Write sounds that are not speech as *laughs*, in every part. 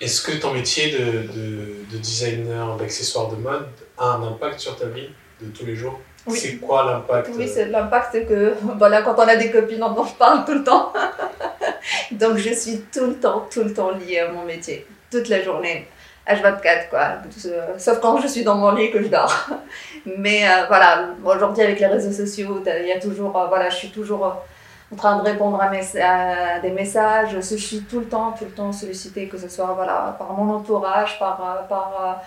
Est-ce que ton métier de, de, designer d'accessoires de mode a un impact sur ta vie de tous les jours? Oui. C'est quoi l'impact Oui, c'est l'impact, c'est que *laughs* voilà, quand on a des copines, on en parle tout le temps. *laughs* Donc je suis tout le temps, tout le temps liée à mon métier, toute la journée. H24, quoi. Sauf quand je suis dans mon lit que je dors. *laughs* Mais euh, voilà, aujourd'hui avec les réseaux sociaux, il y a toujours, euh, voilà, je suis toujours euh, en train de répondre à, à, des messages. Je suis tout le temps, tout le temps sollicitée, que ce soit voilà, par mon entourage, par, par,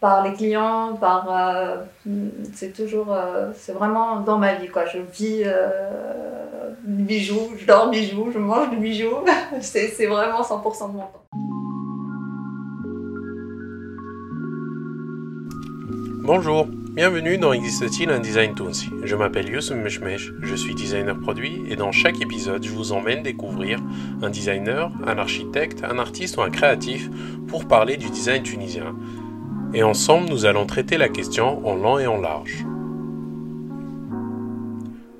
par les clients, par. c'est toujours. c'est vraiment dans ma vie, quoi. Je vis du bijou, je dors bijou, je mange du bijou. *laughs* c'est vraiment 100% de mon temps. Bonjour, bienvenue dans Existe-t-il un design Tunsi Je m'appelle Youssef Meshmesh, je suis designer produit et dans chaque épisode je vous emmène découvrir un designer, un architecte, un artiste ou un créatif pour parler du design tunisien. Et ensemble nous allons traiter la question en long et en large.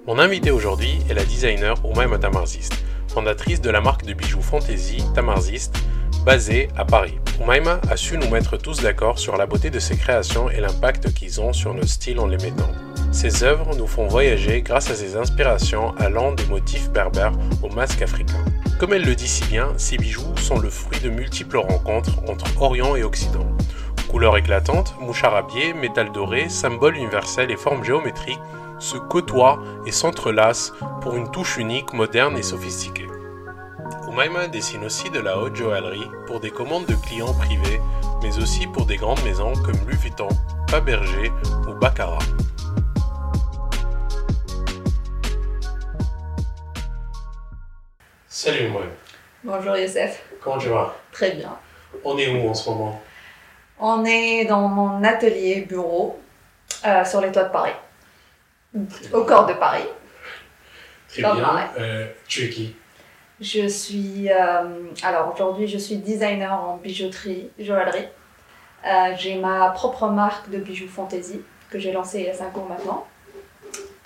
Mon invité aujourd'hui est la designer Oumaima Tamarzist, fondatrice de la marque de bijoux Fantasy Tamarzist, basée à Paris. Umaima a su nous mettre tous d'accord sur la beauté de ses créations et l'impact qu'ils ont sur nos styles en les mettant. Ses œuvres nous font voyager grâce à ses inspirations allant des motifs berbères aux masques africains. Comme elle le dit si bien, ces bijoux sont le fruit de multiples rencontres entre Orient et Occident. Couleurs éclatantes, moucharabier, métal doré, symboles universels et formes géométriques se côtoient et s'entrelacent pour une touche unique, moderne et sophistiquée. Umaima dessine aussi de la haute joaillerie pour des commandes de clients privés, mais aussi pour des grandes maisons comme Louis Vuitton, Fabergé ou Baccarat. Salut moi. Bonjour Youssef. Comment tu vas? Très bien. On est où en ce moment? On est dans mon atelier bureau euh, sur les toits de Paris. Au corps de Paris. Très bien. Euh, tu es qui? Je suis, euh, alors aujourd'hui, je suis designer en bijouterie, joaillerie. Euh, j'ai ma propre marque de bijoux fantasy que j'ai lancée il y a 5 ans maintenant.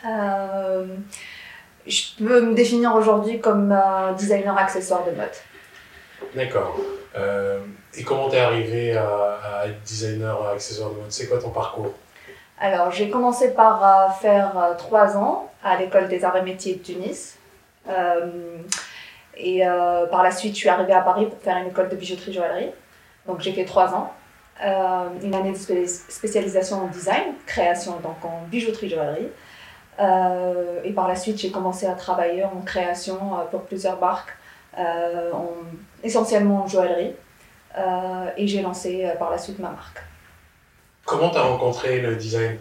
Euh, je peux me définir aujourd'hui comme designer accessoire de mode. D'accord. et comment t'es arrivé à, être designer accessoire de mode? C'est quoi ton parcours? Alors, j'ai commencé par faire 3 ans à l'école des arts et métiers de Tunis. Et euh, par la suite, je suis arrivée à Paris pour faire une école de bijouterie joaillerie. Donc j'ai fait trois ans. Euh, une année de spécialisation en design, création donc en bijouterie joaillerie. Euh, et par la suite, j'ai commencé à travailler en création pour plusieurs marques, essentiellement en joaillerie. et j'ai lancé par la suite ma marque. Comment tu as rencontré le design?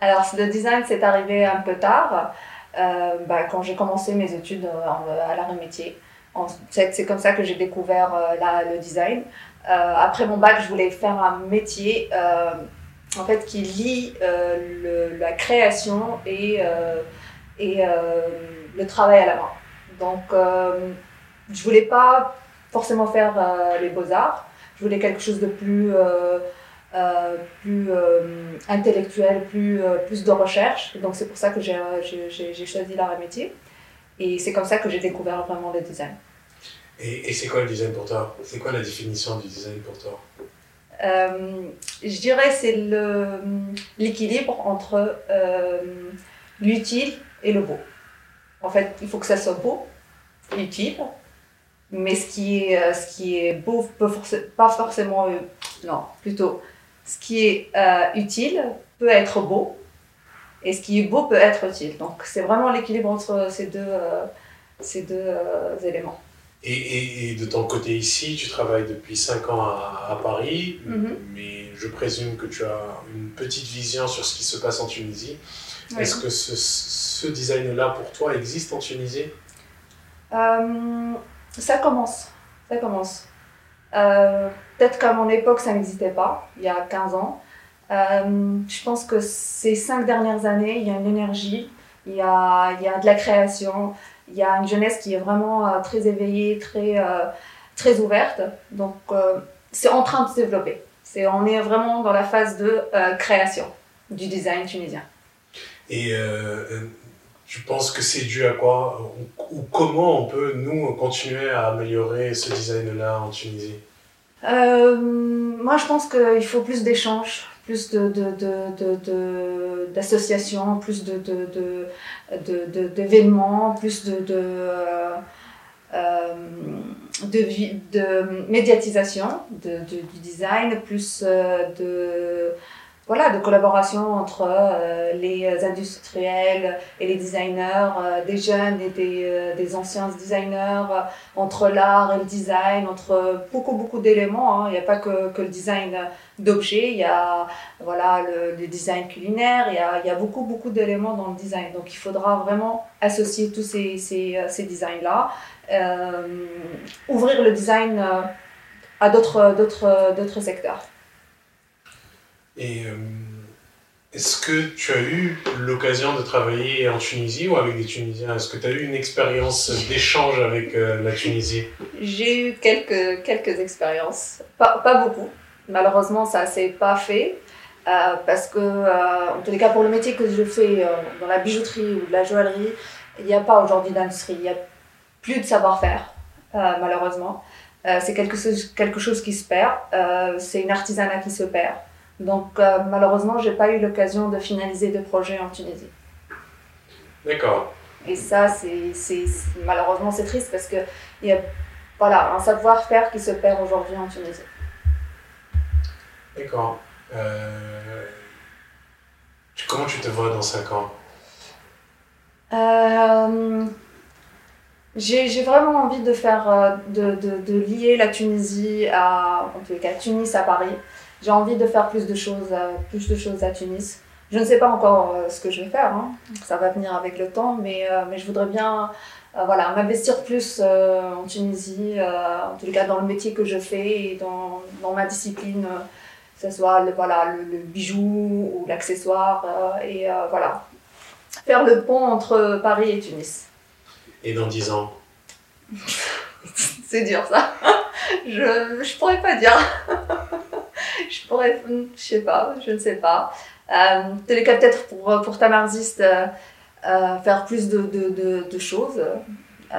Alors, le design, c'est arrivé un peu tard. Bah, quand j'ai commencé mes études à l'arrêt métier. C'est comme ça que j'ai découvert euh, le design. Euh, après mon bac, je voulais faire un métier euh, en fait, qui lie la création et, le travail à la main. Donc, je voulais pas forcément faire les beaux-arts. Je voulais quelque chose de plus, plus intellectuel, plus, plus de recherche. Donc, c'est pour ça que j'ai choisi l'art et métier. Et c'est comme ça que j'ai découvert vraiment le design. Et, c'est quoi le design pour toi? C'est quoi la définition du design pour toi? Euh, Je dirais c'est l'équilibre entre euh, l'utile et le beau. En fait, il faut que ça soit beau, utile, mais ce qui est, euh, ce qui est beau peut pas forcément... non, plutôt, ce qui est utile peut être beau, et ce qui est beau peut être utile. Donc c'est vraiment l'équilibre entre ces deux, ces deux éléments. Et, et, de ton côté ici, tu travailles depuis 5 ans à, Paris, mhm. mais je présume que tu as une petite vision sur ce qui se passe en Tunisie. Est-ce que ce, ce design-là, pour toi, existe en Tunisie? Euh, Ça commence. Ça commence. Euh, peut-être qu'à mon époque, ça n'existait pas, il y a 15 ans. Euh, je pense que ces 5 dernières années, il y a une énergie, il y a, il y a de la création, il y a une jeunesse qui est vraiment euh, très éveillée, très, euh, très ouverte. Donc, euh, c'est en train de se développer. C'est, on est vraiment dans la phase de création du design tunisien. Et tu penses que c'est dû à quoi? Ou, comment on peut, nous, continuer à améliorer ce design-là en Tunisie? Moi, je pense qu'il faut plus d'échanges, plus d'associations, de, de, plus d'événements, plus de, de, médiatisation du design, plus de voilà, de collaboration entre euh, les industriels et les designers, euh, des jeunes et des, euh, des anciens designers, entre l'art et le design, entre beaucoup, beaucoup d'éléments. Hein. Il n'y a pas que, que le design d'objets, il y a voilà, le, le design culinaire, il y a, il y a beaucoup, beaucoup d'éléments dans le design. Donc il faudra vraiment associer tous ces, ces, ces designs-là, ouvrir le design à d'autres secteurs. Et euh, est-ce que tu as eu l'occasion de travailler en Tunisie ou avec des Tunisiens? Est-ce que tu as eu une expérience d'échange avec euh, la Tunisie? J'ai eu quelques, quelques expériences, pas, beaucoup. Malheureusement, ça ne s'est pas fait. Euh, parce que, en tous les cas, pour le métier que je fais dans la bijouterie ou de la joaillerie, il n'y a pas aujourd'hui d'industrie, il n'y a plus de savoir-faire, malheureusement. c'est quelque quelque chose qui se perd, c'est une artisanat qui se perd. Donc euh, malheureusement, j'ai pas eu l'occasion de finaliser de projets en Tunisie. D'accord. Et ça, c'est, malheureusement, c'est triste parce qu'il y a voilà, un savoir-faire qui se perd aujourd'hui en Tunisie. D'accord. Euh, comment tu te vois dans 5 ans? Euh, j'ai, vraiment envie de faire, de, de, de, lier la Tunisie à, en cas, Tunis à Paris. J'ai envie de faire plus de choses, euh, plus de choses à Tunis. Je ne sais pas encore euh, ce que je vais faire, hein. ça va venir avec le temps, mais, euh, mais je voudrais bien voilà, m'investir plus en Tunisie, en tout cas dans le métier que je fais et dans, dans ma discipline, que ce soit le, voilà, le, bijou ou l'accessoire, et voilà, faire le pont entre Paris et Tunis. Et dans 10 ans? *laughs* C'est dur ça. *laughs* je ne pourrais pas dire. *laughs* *laughs* je pourrais, je sais pas, je ne sais pas. Euh, peut-être pour, pour Tamarziste, euh, euh, faire plus de, de, de, choses. Euh,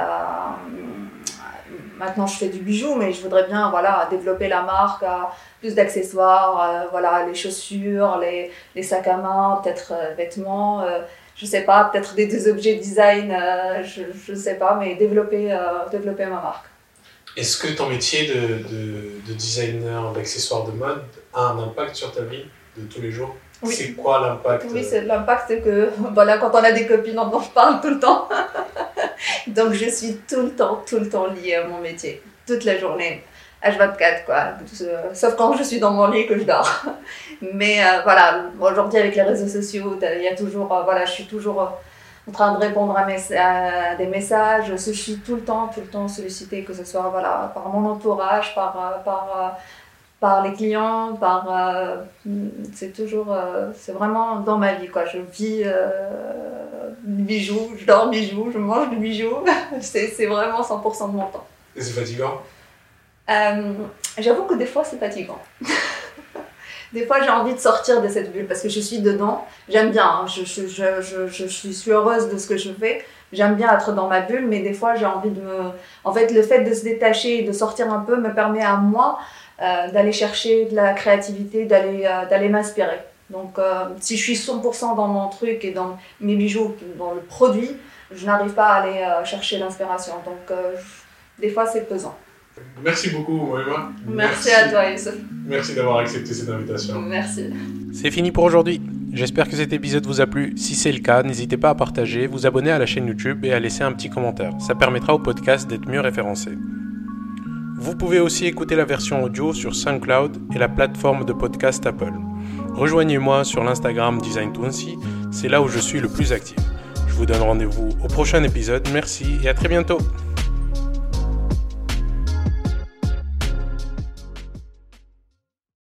maintenant, je fais du bijou, mais je voudrais bien voilà, développer la marque, plus d'accessoires, voilà, les chaussures, les, les sacs à main, peut-être vêtements je sais pas, peut-être des, des objets design, je ne sais pas, mais développer, développer ma marque. Est-ce que ton métier de, de, designer d'accessoires de mode a un impact sur ta vie de tous les jours? Oui. C'est quoi l'impact Oui, c'est l'impact, que *laughs* voilà, quand on a des copines, on en parle tout le temps. *laughs* Donc je suis tout le temps, tout le temps liée à mon métier, toute la journée. H24 quoi, sauf quand je suis dans mon lit que je dors. *laughs* Mais euh, voilà, aujourd'hui avec les réseaux sociaux, il y a toujours, euh, voilà, je suis toujours euh, en train de répondre à, à, des messages. Je suis tout le temps, tout le temps sollicitée, que ce soit voilà, par mon entourage, par, euh, par, euh, par les clients, par. Euh, c'est toujours. c'est vraiment dans ma vie, quoi. Je vis du bijou, je dors bijou, je mange du bijou. *laughs* c'est vraiment 100% de mon temps. Et c'est fatigant? J'avoue que des fois, c'est fatigant. *laughs* des fois j'ai envie de sortir de cette bulle parce que je suis dedans. J'aime bien, hein. je, suis heureuse de ce que je fais. J'aime bien être dans ma bulle, mais des fois j'ai envie de me. En fait, le fait de se détacher et de sortir un peu me permet à moi euh, d'aller chercher de la créativité, d'aller euh, m'inspirer. Donc, euh, si je suis 100% dans mon truc et dans mes bijoux, dans le produit, je n'arrive pas à aller chercher l'inspiration. Donc, des fois, c'est pesant. Merci beaucoup, Moïma. Merci, à toi, Youssef. Merci d'avoir accepté cette invitation. Merci. C'est fini pour aujourd'hui. J'espère que cet épisode vous a plu. Si c'est le cas, n'hésitez pas à partager, vous abonner à la chaîne YouTube et à laisser un petit commentaire. Ça permettra au podcast d'être mieux référencé. Vous pouvez aussi écouter la version audio sur SoundCloud et la plateforme de podcast Apple. Rejoignez-moi sur l'Instagram Design c'est là où je suis le plus actif. Je vous donne rendez-vous au prochain épisode. Merci et à très bientôt.